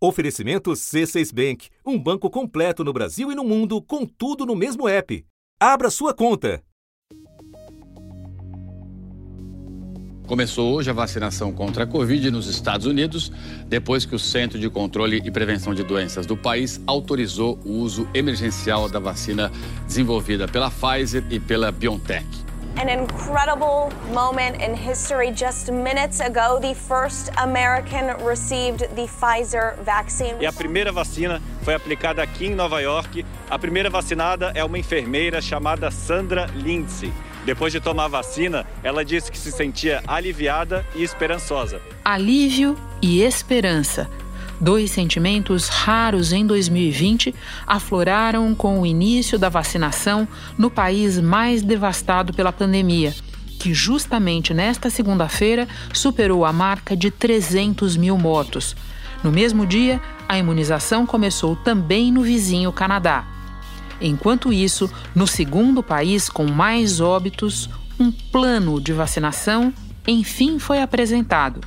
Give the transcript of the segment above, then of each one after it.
Oferecimento C6 Bank, um banco completo no Brasil e no mundo, com tudo no mesmo app. Abra sua conta. Começou hoje a vacinação contra a Covid nos Estados Unidos, depois que o Centro de Controle e Prevenção de Doenças do país autorizou o uso emergencial da vacina desenvolvida pela Pfizer e pela BioNTech. An incredible moment in history. Just minutes ago, the first American received the Pfizer vaccine. E a primeira vacina foi aplicada aqui em Nova York. A primeira vacinada é uma enfermeira chamada Sandra Lindsay. Depois de tomar a vacina, ela disse que se sentia aliviada e esperançosa. Alívio e esperança. Dois sentimentos raros em 2020 afloraram com o início da vacinação no país mais devastado pela pandemia, que justamente nesta segunda-feira superou a marca de 300 mil mortos. No mesmo dia, a imunização começou também no vizinho Canadá. Enquanto isso, no segundo país com mais óbitos, um plano de vacinação enfim foi apresentado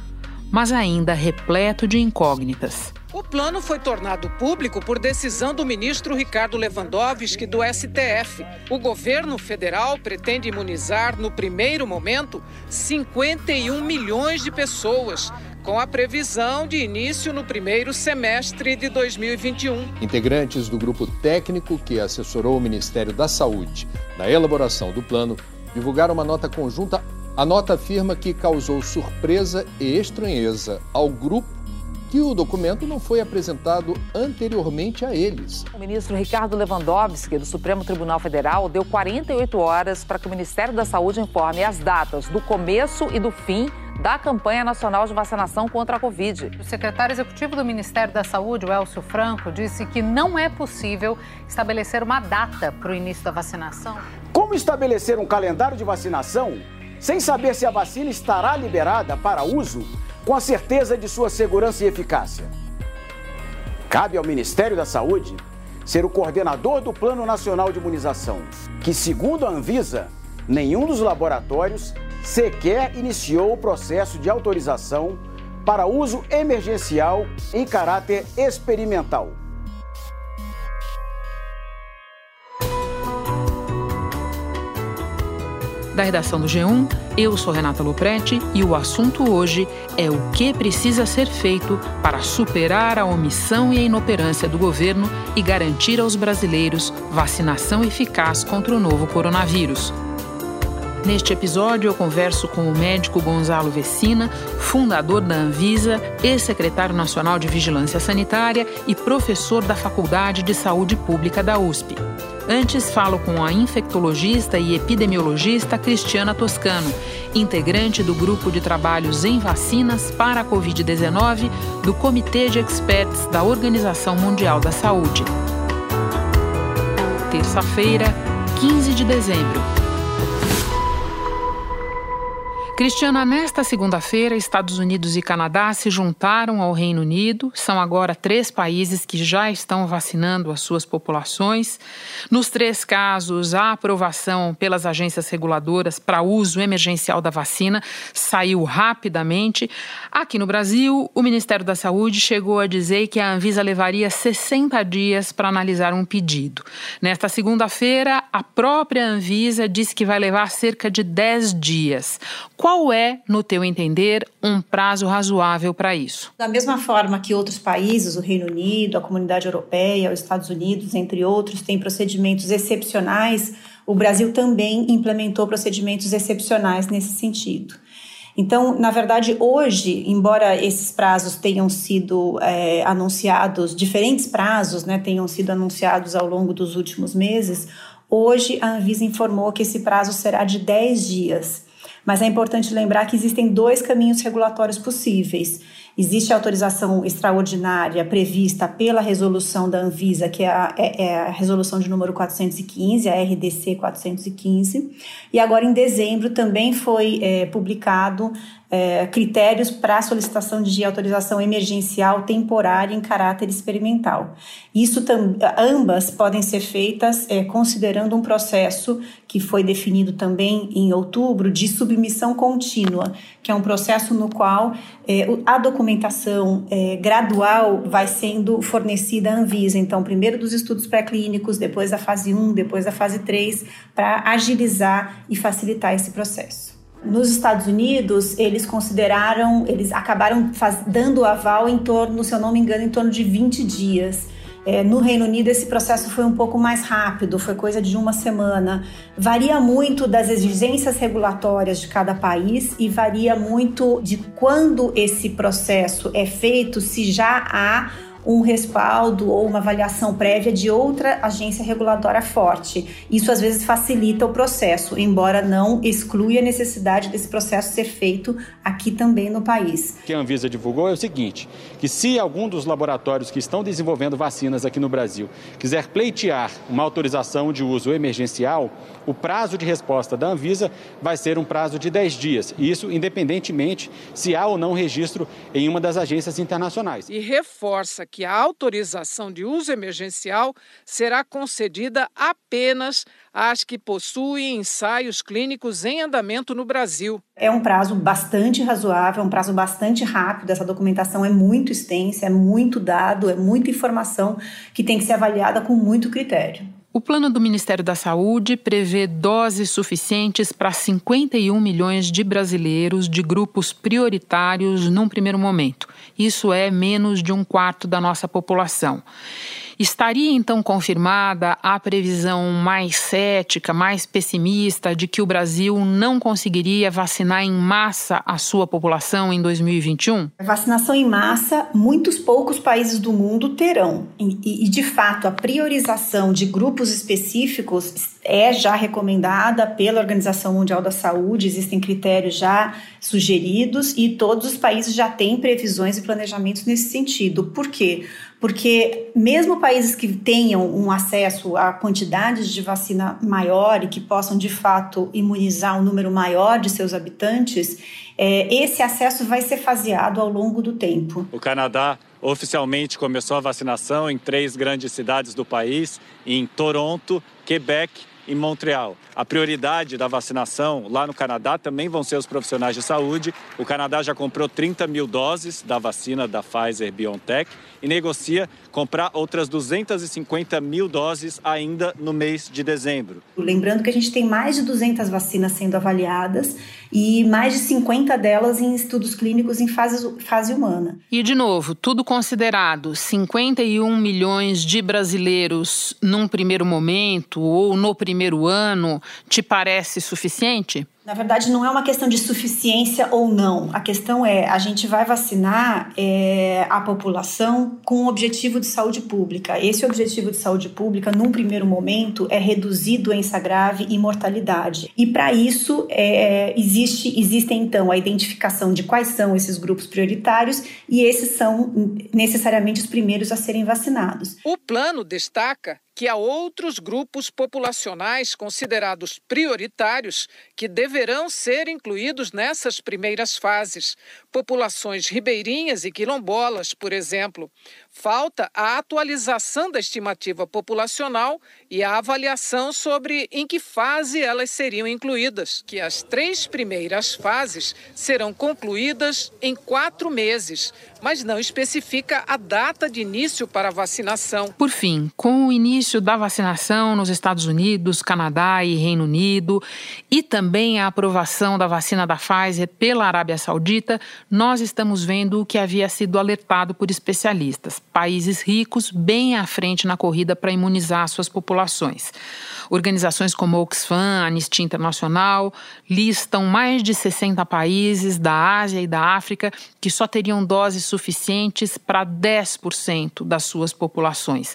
mas ainda repleto de incógnitas. O plano foi tornado público por decisão do ministro Ricardo Lewandowski do STF. O governo federal pretende imunizar, no primeiro momento, 51 milhões de pessoas, com a previsão de início no primeiro semestre de 2021. Integrantes do grupo técnico que assessorou o Ministério da Saúde na elaboração do plano divulgaram uma nota conjunta a nota afirma que causou surpresa e estranheza ao grupo que o documento não foi apresentado anteriormente a eles. O ministro Ricardo Lewandowski, do Supremo Tribunal Federal, deu 48 horas para que o Ministério da Saúde informe as datas do começo e do fim da campanha nacional de vacinação contra a Covid. O secretário executivo do Ministério da Saúde, o Elcio Franco, disse que não é possível estabelecer uma data para o início da vacinação. Como estabelecer um calendário de vacinação sem saber se a vacina estará liberada para uso com a certeza de sua segurança e eficácia. Cabe ao Ministério da Saúde ser o coordenador do Plano Nacional de Imunização, que, segundo a Anvisa, nenhum dos laboratórios sequer iniciou o processo de autorização para uso emergencial em caráter experimental. Da redação do G1, eu sou Renata Loprete e o assunto hoje é o que precisa ser feito para superar a omissão e a inoperância do governo e garantir aos brasileiros vacinação eficaz contra o novo coronavírus. Neste episódio, eu converso com o médico Gonzalo Vecina, fundador da Anvisa, ex-secretário nacional de Vigilância Sanitária e professor da Faculdade de Saúde Pública da USP. Antes, falo com a infectologista e epidemiologista Cristiana Toscano, integrante do grupo de trabalhos em vacinas para a Covid-19 do Comitê de Experts da Organização Mundial da Saúde. Terça-feira, 15 de dezembro. Cristiana, nesta segunda-feira, Estados Unidos e Canadá se juntaram ao Reino Unido. São agora três países que já estão vacinando as suas populações. Nos três casos, a aprovação pelas agências reguladoras para uso emergencial da vacina saiu rapidamente. Aqui no Brasil, o Ministério da Saúde chegou a dizer que a Anvisa levaria 60 dias para analisar um pedido. Nesta segunda-feira, a própria Anvisa disse que vai levar cerca de 10 dias. Qual é, no teu entender, um prazo razoável para isso? Da mesma forma que outros países, o Reino Unido, a Comunidade Europeia, os Estados Unidos, entre outros, têm procedimentos excepcionais, o Brasil também implementou procedimentos excepcionais nesse sentido. Então, na verdade, hoje, embora esses prazos tenham sido é, anunciados, diferentes prazos né, tenham sido anunciados ao longo dos últimos meses, hoje a Anvisa informou que esse prazo será de 10 dias. Mas é importante lembrar que existem dois caminhos regulatórios possíveis. Existe a autorização extraordinária prevista pela resolução da Anvisa, que é a, é, é a, resolução de número 415, a RDC 415, e agora em dezembro também foi é, publicado é, critérios para solicitação de autorização emergencial temporária em caráter experimental. Isso ambas podem ser feitas é, considerando um processo que foi definido também em outubro de submissão contínua, que é um processo no qual é, a documentação é, gradual vai sendo fornecida à Anvisa. Então, primeiro dos estudos pré-clínicos, depois da fase 1, depois da fase 3, para agilizar e facilitar esse processo. Nos Estados Unidos, eles consideraram, eles acabaram faz, dando o aval em torno, se eu não me engano, em torno de 20 dias. É, no Reino Unido, esse processo foi um pouco mais rápido, foi coisa de uma semana. Varia muito das exigências regulatórias de cada país e varia muito de quando esse processo é feito, se já há um respaldo ou uma avaliação prévia de outra agência regulatória forte. Isso às vezes facilita o processo, embora não exclua a necessidade desse processo ser feito aqui também no país. O que a Anvisa divulgou é o seguinte, que se algum dos laboratórios que estão desenvolvendo vacinas aqui no Brasil quiser pleitear uma autorização de uso emergencial, o prazo de resposta da Anvisa vai ser um prazo de 10 dias, isso independentemente se há ou não registro em uma das agências internacionais. E reforça que a autorização de uso emergencial será concedida apenas às que possuem ensaios clínicos em andamento no Brasil. É um prazo bastante razoável, é um prazo bastante rápido. Essa documentação é muito extensa, é muito dado, é muita informação que tem que ser avaliada com muito critério. O plano do Ministério da Saúde prevê doses suficientes para 51 milhões de brasileiros de grupos prioritários num primeiro momento. Isso é menos de um quarto da nossa população. Estaria então confirmada a previsão mais cética, mais pessimista de que o Brasil não conseguiria vacinar em massa a sua população em 2021? Vacinação em massa, muitos poucos países do mundo terão. E, e de fato, a priorização de grupos específicos é já recomendada pela Organização Mundial da Saúde, existem critérios já sugeridos e todos os países já têm previsões e planejamentos nesse sentido. Por quê? porque mesmo países que tenham um acesso a quantidades de vacina maior e que possam de fato imunizar um número maior de seus habitantes, é, esse acesso vai ser faseado ao longo do tempo. O Canadá oficialmente começou a vacinação em três grandes cidades do país, em Toronto, Quebec em Montreal. A prioridade da vacinação lá no Canadá também vão ser os profissionais de saúde. O Canadá já comprou 30 mil doses da vacina da Pfizer BioNTech e negocia comprar outras 250 mil doses ainda no mês de dezembro. Lembrando que a gente tem mais de 200 vacinas sendo avaliadas e mais de 50 delas em estudos clínicos em fase, fase humana. E, de novo, tudo considerado, 51 milhões de brasileiros num primeiro momento ou no primeiro ano, te parece suficiente? Na verdade, não é uma questão de suficiência ou não. A questão é: a gente vai vacinar é, a população com um objetivo de saúde pública. Esse objetivo de saúde pública, num primeiro momento, é reduzir doença grave e mortalidade. E para isso, é, existe, existem então a identificação de quais são esses grupos prioritários e esses são necessariamente os primeiros a serem vacinados. O plano destaca que há outros grupos populacionais considerados prioritários que deverão ser incluídos nessas primeiras fases. Populações ribeirinhas e quilombolas, por exemplo. Falta a atualização da estimativa populacional e a avaliação sobre em que fase elas seriam incluídas, que as três primeiras fases serão concluídas em quatro meses, mas não especifica a data de início para a vacinação. Por fim, com o início da vacinação nos Estados Unidos, Canadá e Reino Unido, e também a aprovação da vacina da Pfizer pela Arábia Saudita, nós estamos vendo o que havia sido alertado por especialistas países ricos bem à frente na corrida para imunizar suas populações. Organizações como Oxfam, Anistia Internacional listam mais de 60 países da Ásia e da África que só teriam doses suficientes para 10% das suas populações.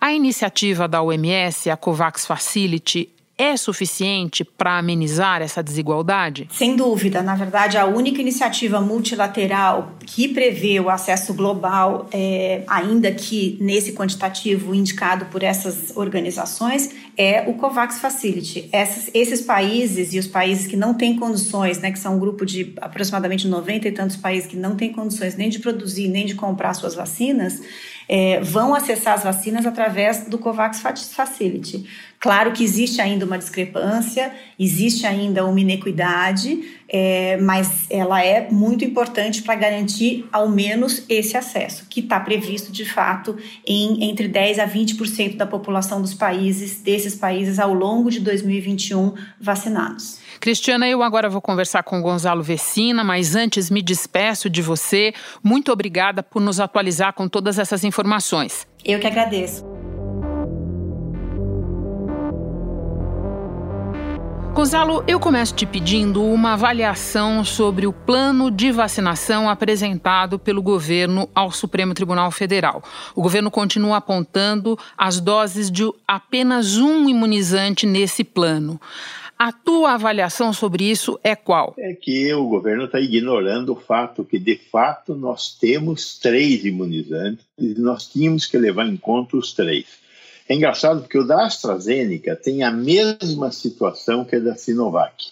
A iniciativa da OMS, a COVAX Facility, é suficiente para amenizar essa desigualdade? Sem dúvida. Na verdade, a única iniciativa multilateral que prevê o acesso global, é, ainda que nesse quantitativo indicado por essas organizações, é o COVAX Facility. Essas, esses países e os países que não têm condições, né, que são um grupo de aproximadamente 90 e tantos países que não têm condições nem de produzir nem de comprar suas vacinas, é, vão acessar as vacinas através do COVAX Facility. Claro que existe ainda uma discrepância, existe ainda uma inequidade, é, mas ela é muito importante para garantir ao menos esse acesso, que está previsto de fato em entre 10 a 20% da população dos países, desses países, ao longo de 2021 vacinados. Cristiana, eu agora vou conversar com Gonzalo Vecina, mas antes me despeço de você. Muito obrigada por nos atualizar com todas essas informações. Eu que agradeço. Gonzalo, eu começo te pedindo uma avaliação sobre o plano de vacinação apresentado pelo governo ao Supremo Tribunal Federal. O governo continua apontando as doses de apenas um imunizante nesse plano. A tua avaliação sobre isso é qual? É que o governo está ignorando o fato que, de fato, nós temos três imunizantes e nós tínhamos que levar em conta os três. É engraçado porque o da AstraZeneca tem a mesma situação que a da Sinovac.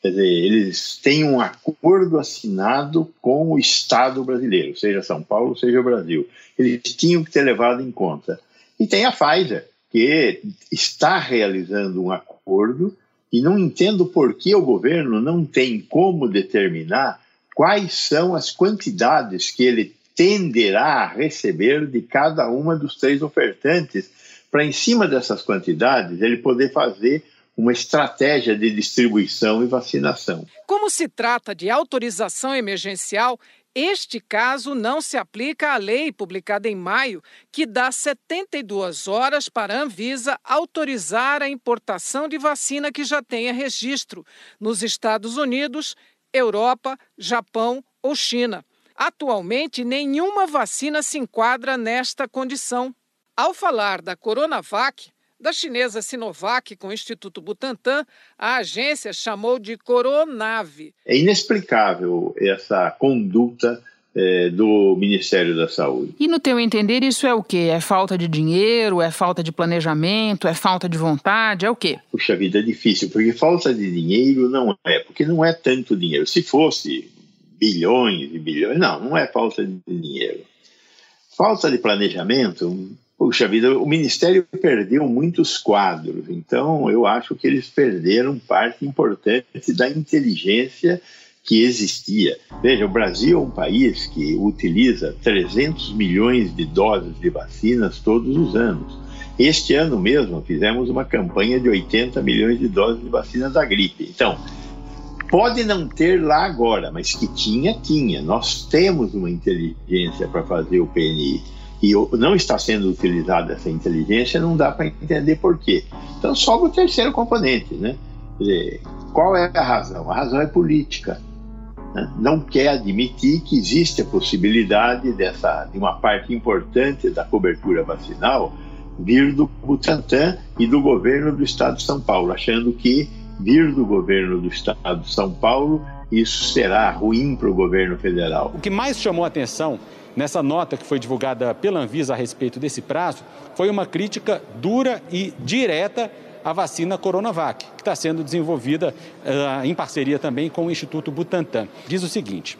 Quer dizer, eles têm um acordo assinado com o Estado brasileiro, seja São Paulo, seja o Brasil. Eles tinham que ter levado em conta. E tem a Pfizer, que está realizando um acordo e não entendo por que o governo não tem como determinar quais são as quantidades que ele tenderá a receber de cada uma dos três ofertantes, para em cima dessas quantidades ele poder fazer uma estratégia de distribuição e vacinação. Como se trata de autorização emergencial, este caso não se aplica à lei publicada em maio, que dá 72 horas para a Anvisa autorizar a importação de vacina que já tenha registro nos Estados Unidos, Europa, Japão ou China. Atualmente, nenhuma vacina se enquadra nesta condição. Ao falar da Coronavac, da chinesa Sinovac com o Instituto Butantan, a agência chamou de Coronave. É inexplicável essa conduta é, do Ministério da Saúde. E no teu entender, isso é o quê? É falta de dinheiro? É falta de planejamento? É falta de vontade? É o quê? Puxa vida, é difícil, porque falta de dinheiro não é, porque não é tanto dinheiro. Se fosse bilhões e bilhões, não, não é falta de dinheiro. Falta de planejamento, Puxa vida, o Ministério perdeu muitos quadros, então eu acho que eles perderam parte importante da inteligência que existia. Veja, o Brasil é um país que utiliza 300 milhões de doses de vacinas todos os anos. Este ano mesmo fizemos uma campanha de 80 milhões de doses de vacina da gripe. Então, pode não ter lá agora, mas que tinha, tinha. Nós temos uma inteligência para fazer o PNI e não está sendo utilizada essa inteligência, não dá para entender por quê. Então sobra o terceiro componente, né? Dizer, qual é a razão? A razão é política. Né? Não quer admitir que existe a possibilidade dessa, de uma parte importante da cobertura vacinal vir do Butantan e do governo do Estado de São Paulo, achando que vir do governo do Estado de São Paulo isso será ruim para o governo federal. O que mais chamou a atenção nessa nota que foi divulgada pela Anvisa a respeito desse prazo, foi uma crítica dura e direta à vacina Coronavac, que está sendo desenvolvida uh, em parceria também com o Instituto Butantan. Diz o seguinte.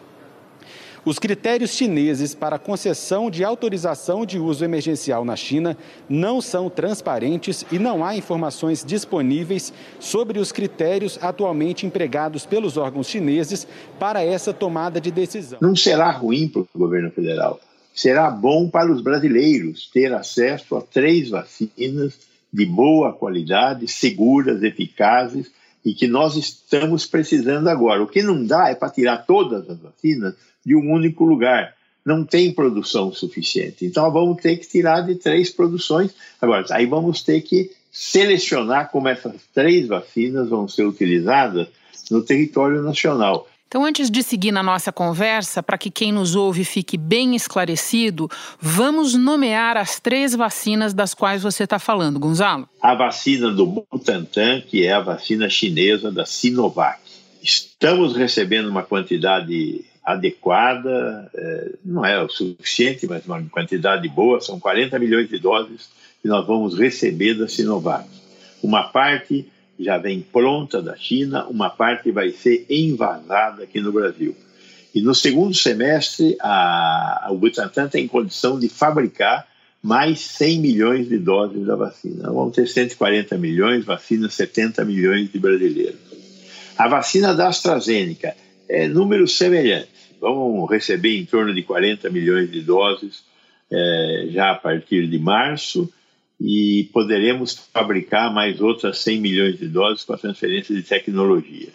Os critérios chineses para concessão de autorização de uso emergencial na China não são transparentes e não há informações disponíveis sobre os critérios atualmente empregados pelos órgãos chineses para essa tomada de decisão. Não será ruim para o governo federal. Será bom para os brasileiros ter acesso a três vacinas de boa qualidade, seguras, eficazes e que nós estamos precisando agora. O que não dá é para tirar todas as vacinas de um único lugar. Não tem produção suficiente. Então vamos ter que tirar de três produções. Agora, aí vamos ter que selecionar como essas três vacinas vão ser utilizadas no território nacional. Então, antes de seguir na nossa conversa, para que quem nos ouve fique bem esclarecido, vamos nomear as três vacinas das quais você está falando, Gonzalo. A vacina do Butantan, que é a vacina chinesa da Sinovac. Estamos recebendo uma quantidade adequada, é, não é o suficiente, mas uma quantidade boa, são 40 milhões de doses que nós vamos receber da Sinovac. Uma parte já vem pronta da China, uma parte vai ser envasada aqui no Brasil. E no segundo semestre, a, o Butantan tem condição de fabricar mais 100 milhões de doses da vacina. Vamos ter 140 milhões, vacina 70 milhões de brasileiros. A vacina da AstraZeneca é número semelhante. Vamos receber em torno de 40 milhões de doses é, já a partir de março e poderemos fabricar mais outras 100 milhões de doses com a transferência de tecnologia.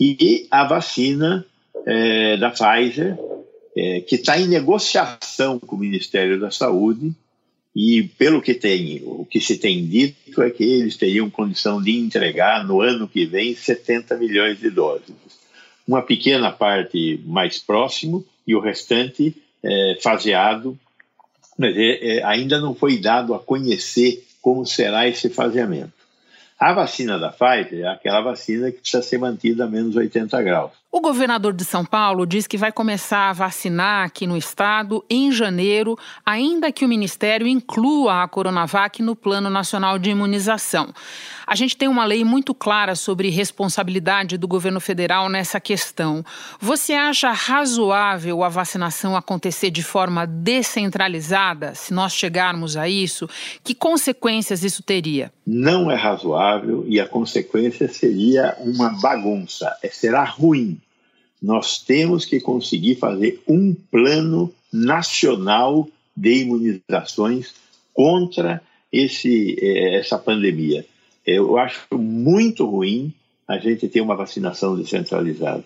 E a vacina é, da Pfizer, é, que está em negociação com o Ministério da Saúde, e pelo que tem, o que se tem dito é que eles teriam condição de entregar no ano que vem 70 milhões de doses. Uma pequena parte mais próximo e o restante é, faseado mas é, é, ainda não foi dado a conhecer como será esse faseamento. A vacina da Pfizer é aquela vacina que precisa ser mantida a menos 80 graus. O governador de São Paulo diz que vai começar a vacinar aqui no estado em janeiro, ainda que o ministério inclua a Coronavac no Plano Nacional de Imunização. A gente tem uma lei muito clara sobre responsabilidade do governo federal nessa questão. Você acha razoável a vacinação acontecer de forma descentralizada, se nós chegarmos a isso? Que consequências isso teria? Não é razoável e a consequência seria uma bagunça, é, será ruim nós temos que conseguir fazer um plano nacional de imunizações contra esse, eh, essa pandemia. Eu acho muito ruim a gente ter uma vacinação descentralizada.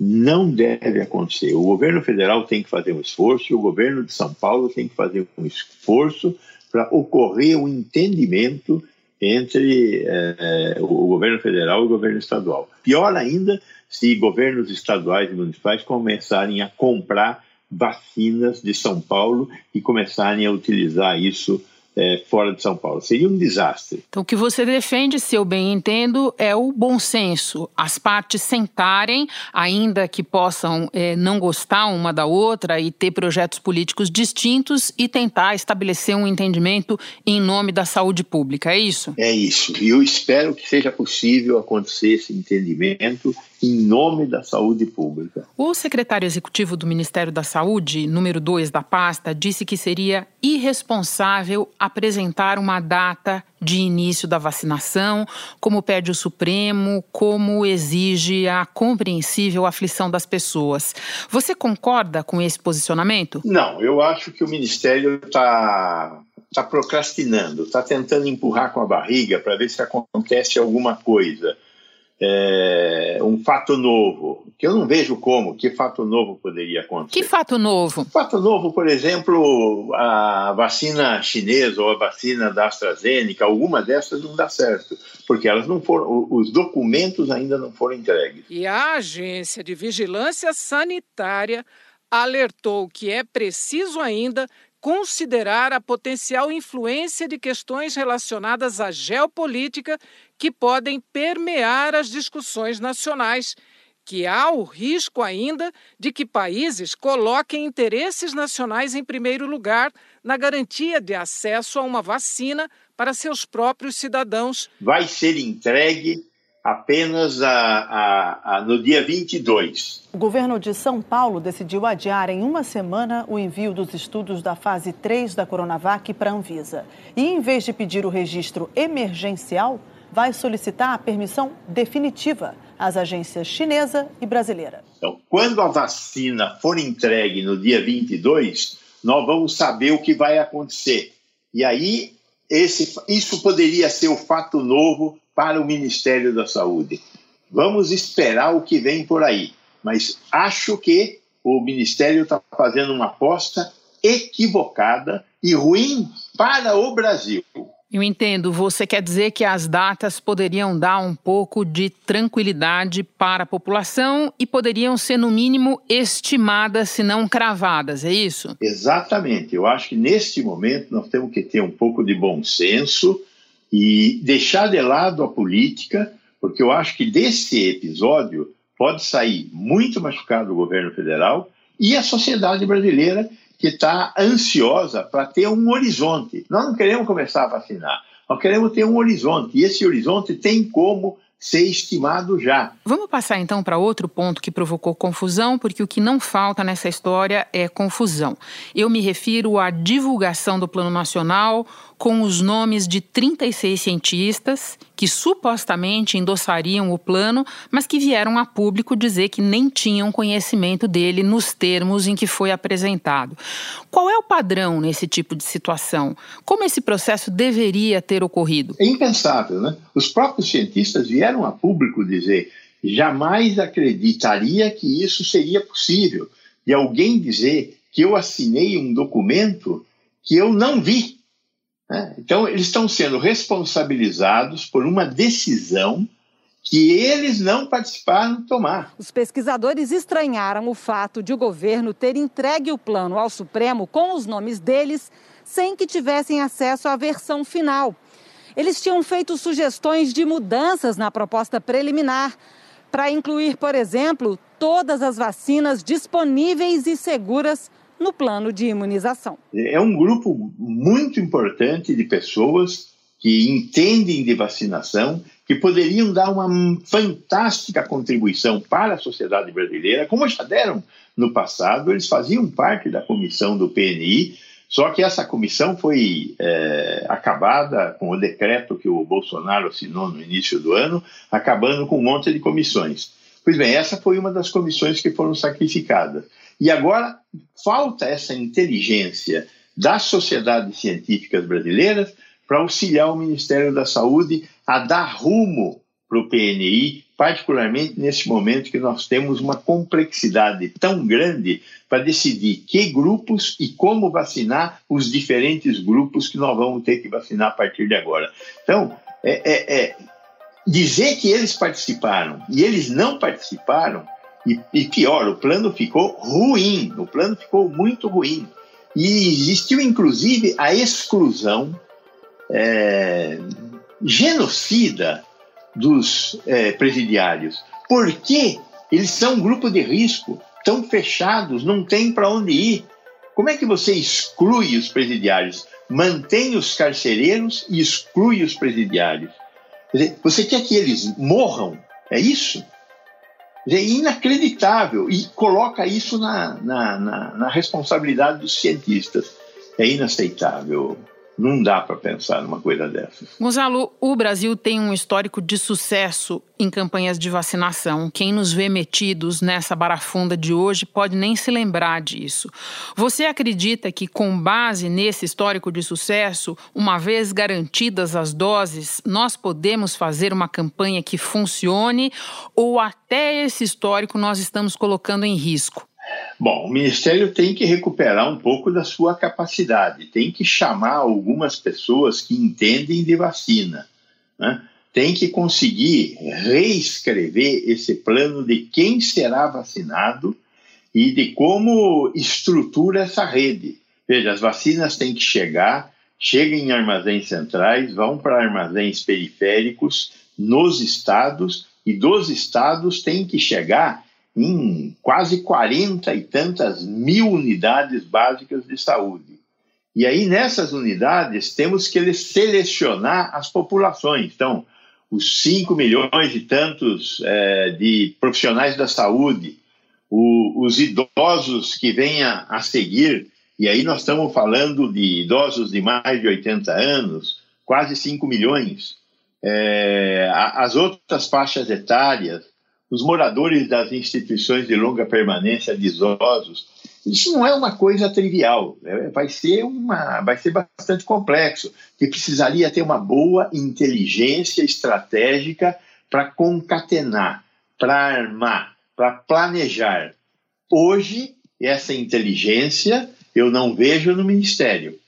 Não deve acontecer. O governo federal tem que fazer um esforço, e o governo de São Paulo tem que fazer um esforço para ocorrer um entendimento entre eh, o governo federal e o governo estadual. Pior ainda se governos estaduais e municipais começarem a comprar vacinas de São Paulo e começarem a utilizar isso é, fora de São Paulo. Seria um desastre. Então, o que você defende, se eu bem entendo, é o bom senso. As partes sentarem, ainda que possam é, não gostar uma da outra e ter projetos políticos distintos e tentar estabelecer um entendimento em nome da saúde pública. É isso? É isso. E eu espero que seja possível acontecer esse entendimento em nome da saúde pública. O secretário executivo do Ministério da Saúde, número 2 da pasta, disse que seria irresponsável apresentar uma data de início da vacinação, como pede o Supremo, como exige a compreensível aflição das pessoas. Você concorda com esse posicionamento? Não, eu acho que o Ministério está tá procrastinando, está tentando empurrar com a barriga para ver se acontece alguma coisa é, um fato novo, que eu não vejo como, que fato novo poderia acontecer. Que fato novo? Fato novo, por exemplo, a vacina chinesa ou a vacina da AstraZeneca, alguma dessas não dá certo, porque elas não foram, os documentos ainda não foram entregues. E a Agência de Vigilância Sanitária alertou que é preciso ainda considerar a potencial influência de questões relacionadas à geopolítica que podem permear as discussões nacionais, que há o risco ainda de que países coloquem interesses nacionais em primeiro lugar na garantia de acesso a uma vacina para seus próprios cidadãos. Vai ser entregue apenas a, a, a, no dia 22. O governo de São Paulo decidiu adiar em uma semana o envio dos estudos da fase 3 da Coronavac para a Anvisa. E, em vez de pedir o registro emergencial, vai solicitar a permissão definitiva às agências chinesa e brasileira. Então, quando a vacina for entregue no dia 22, nós vamos saber o que vai acontecer. E aí, esse, isso poderia ser o fato novo para o Ministério da Saúde. Vamos esperar o que vem por aí, mas acho que o Ministério está fazendo uma aposta equivocada e ruim para o Brasil. Eu entendo. Você quer dizer que as datas poderiam dar um pouco de tranquilidade para a população e poderiam ser, no mínimo, estimadas, se não cravadas, é isso? Exatamente. Eu acho que neste momento nós temos que ter um pouco de bom senso e deixar de lado a política, porque eu acho que desse episódio pode sair muito machucado o governo federal e a sociedade brasileira que está ansiosa para ter um horizonte. Nós não queremos começar a vacinar, nós queremos ter um horizonte, e esse horizonte tem como ser estimado já. Vamos passar então para outro ponto que provocou confusão, porque o que não falta nessa história é confusão. Eu me refiro à divulgação do Plano Nacional com os nomes de 36 cientistas que supostamente endossariam o plano, mas que vieram a público dizer que nem tinham conhecimento dele nos termos em que foi apresentado. Qual é o padrão nesse tipo de situação? Como esse processo deveria ter ocorrido? É impensável, né? Os próprios cientistas vieram a público dizer jamais acreditaria que isso seria possível. E alguém dizer que eu assinei um documento que eu não vi. Né? Então, eles estão sendo responsabilizados por uma decisão que eles não participaram de tomar. Os pesquisadores estranharam o fato de o governo ter entregue o plano ao Supremo com os nomes deles, sem que tivessem acesso à versão final. Eles tinham feito sugestões de mudanças na proposta preliminar, para incluir, por exemplo, todas as vacinas disponíveis e seguras no plano de imunização. É um grupo muito importante de pessoas que entendem de vacinação, que poderiam dar uma fantástica contribuição para a sociedade brasileira, como já deram no passado, eles faziam parte da comissão do PNI, só que essa comissão foi é, acabada com o decreto que o Bolsonaro assinou no início do ano, acabando com um monte de comissões. Pois bem, essa foi uma das comissões que foram sacrificadas. E agora falta essa inteligência das sociedades científicas brasileiras para auxiliar o Ministério da Saúde a dar rumo para o PNI, particularmente nesse momento que nós temos uma complexidade tão grande para decidir que grupos e como vacinar os diferentes grupos que nós vamos ter que vacinar a partir de agora. Então, é, é, é dizer que eles participaram e eles não participaram e, e, pior, o plano ficou ruim, o plano ficou muito ruim. E existiu, inclusive, a exclusão é, genocida dos é, presidiários. Porque eles são um grupo de risco, tão fechados, não tem para onde ir. Como é que você exclui os presidiários? Mantém os carcereiros e exclui os presidiários. Você quer que eles morram? É isso? É inacreditável e coloca isso na, na, na, na responsabilidade dos cientistas. É inaceitável. Não dá para pensar numa coisa dessas. Gonzalo, o Brasil tem um histórico de sucesso em campanhas de vacinação. Quem nos vê metidos nessa barafunda de hoje pode nem se lembrar disso. Você acredita que, com base nesse histórico de sucesso, uma vez garantidas as doses, nós podemos fazer uma campanha que funcione ou até esse histórico nós estamos colocando em risco? Bom, o Ministério tem que recuperar um pouco da sua capacidade, tem que chamar algumas pessoas que entendem de vacina, né? tem que conseguir reescrever esse plano de quem será vacinado e de como estrutura essa rede. Veja, as vacinas têm que chegar, chegam em armazéns centrais, vão para armazéns periféricos nos estados e dos estados têm que chegar em quase 40 e tantas mil unidades básicas de saúde. E aí, nessas unidades, temos que selecionar as populações. Então, os 5 milhões e tantos é, de profissionais da saúde, o, os idosos que venham a seguir, e aí nós estamos falando de idosos de mais de 80 anos, quase 5 milhões. É, as outras faixas etárias, os moradores das instituições de longa permanência de idosos. Isso não é uma coisa trivial, né? vai ser uma, vai ser bastante complexo, que precisaria ter uma boa inteligência estratégica para concatenar, para armar, para planejar. Hoje essa inteligência eu não vejo no ministério.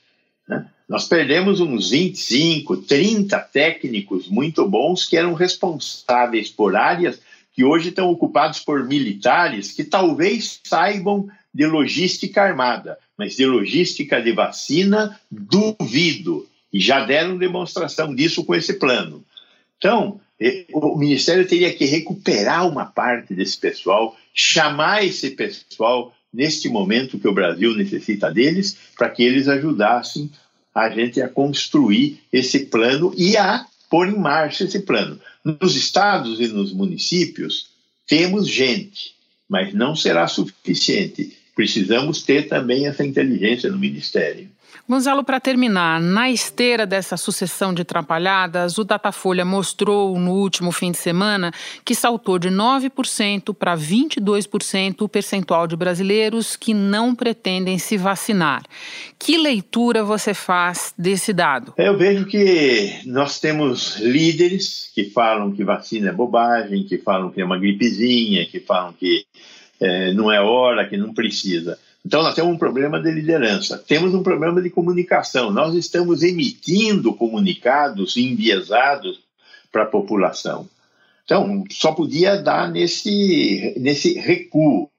Né? Nós perdemos uns 25, 30 técnicos muito bons que eram responsáveis por áreas que hoje estão ocupados por militares que talvez saibam de logística armada, mas de logística de vacina, duvido. E já deram demonstração disso com esse plano. Então, o Ministério teria que recuperar uma parte desse pessoal, chamar esse pessoal neste momento que o Brasil necessita deles, para que eles ajudassem a gente a construir esse plano e a pôr em marcha esse plano. Nos estados e nos municípios, temos gente, mas não será suficiente. Precisamos ter também essa inteligência no Ministério. Gonzalo, para terminar, na esteira dessa sucessão de atrapalhadas, o Datafolha mostrou no último fim de semana que saltou de 9% para 22% o percentual de brasileiros que não pretendem se vacinar. Que leitura você faz desse dado? Eu vejo que nós temos líderes que falam que vacina é bobagem, que falam que é uma gripezinha, que falam que é, não é hora, que não precisa. Então, nós temos um problema de liderança, temos um problema de comunicação. Nós estamos emitindo comunicados enviesados para a população. Então, só podia dar nesse, nesse recuo.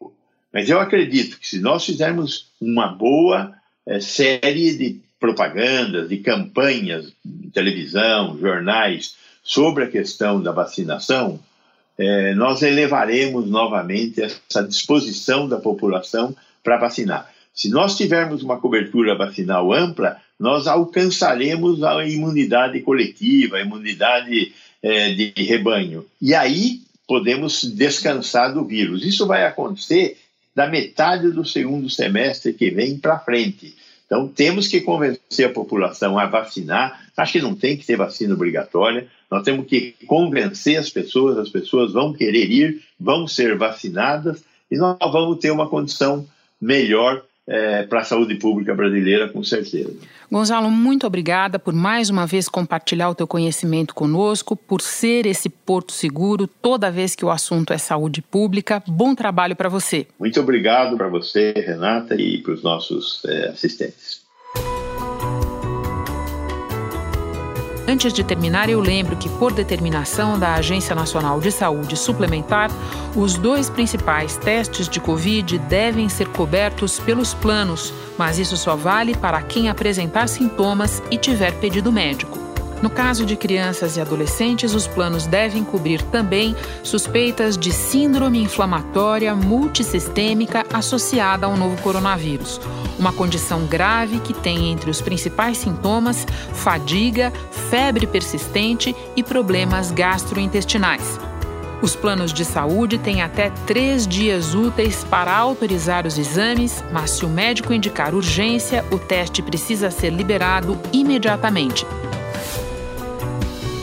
Mas eu acredito que se nós fizermos uma boa é, série de propagandas, de campanhas, televisão, jornais, sobre a questão da vacinação, é, nós elevaremos novamente essa disposição da população para vacinar. Se nós tivermos uma cobertura vacinal ampla, nós alcançaremos a imunidade coletiva, a imunidade é, de rebanho. E aí podemos descansar do vírus. Isso vai acontecer da metade do segundo semestre que vem para frente. Então, temos que convencer a população a vacinar. Acho que não tem que ter vacina obrigatória. Nós temos que convencer as pessoas, as pessoas vão querer ir, vão ser vacinadas e nós vamos ter uma condição melhor é, para a saúde pública brasileira, com certeza. Gonzalo, muito obrigada por mais uma vez compartilhar o teu conhecimento conosco, por ser esse porto seguro toda vez que o assunto é saúde pública. Bom trabalho para você. Muito obrigado para você, Renata, e para os nossos é, assistentes. Antes de terminar, eu lembro que, por determinação da Agência Nacional de Saúde Suplementar, os dois principais testes de Covid devem ser cobertos pelos planos, mas isso só vale para quem apresentar sintomas e tiver pedido médico. No caso de crianças e adolescentes, os planos devem cobrir também suspeitas de síndrome inflamatória multissistêmica associada ao novo coronavírus, uma condição grave que tem entre os principais sintomas fadiga, febre persistente e problemas gastrointestinais. Os planos de saúde têm até três dias úteis para autorizar os exames, mas se o médico indicar urgência, o teste precisa ser liberado imediatamente.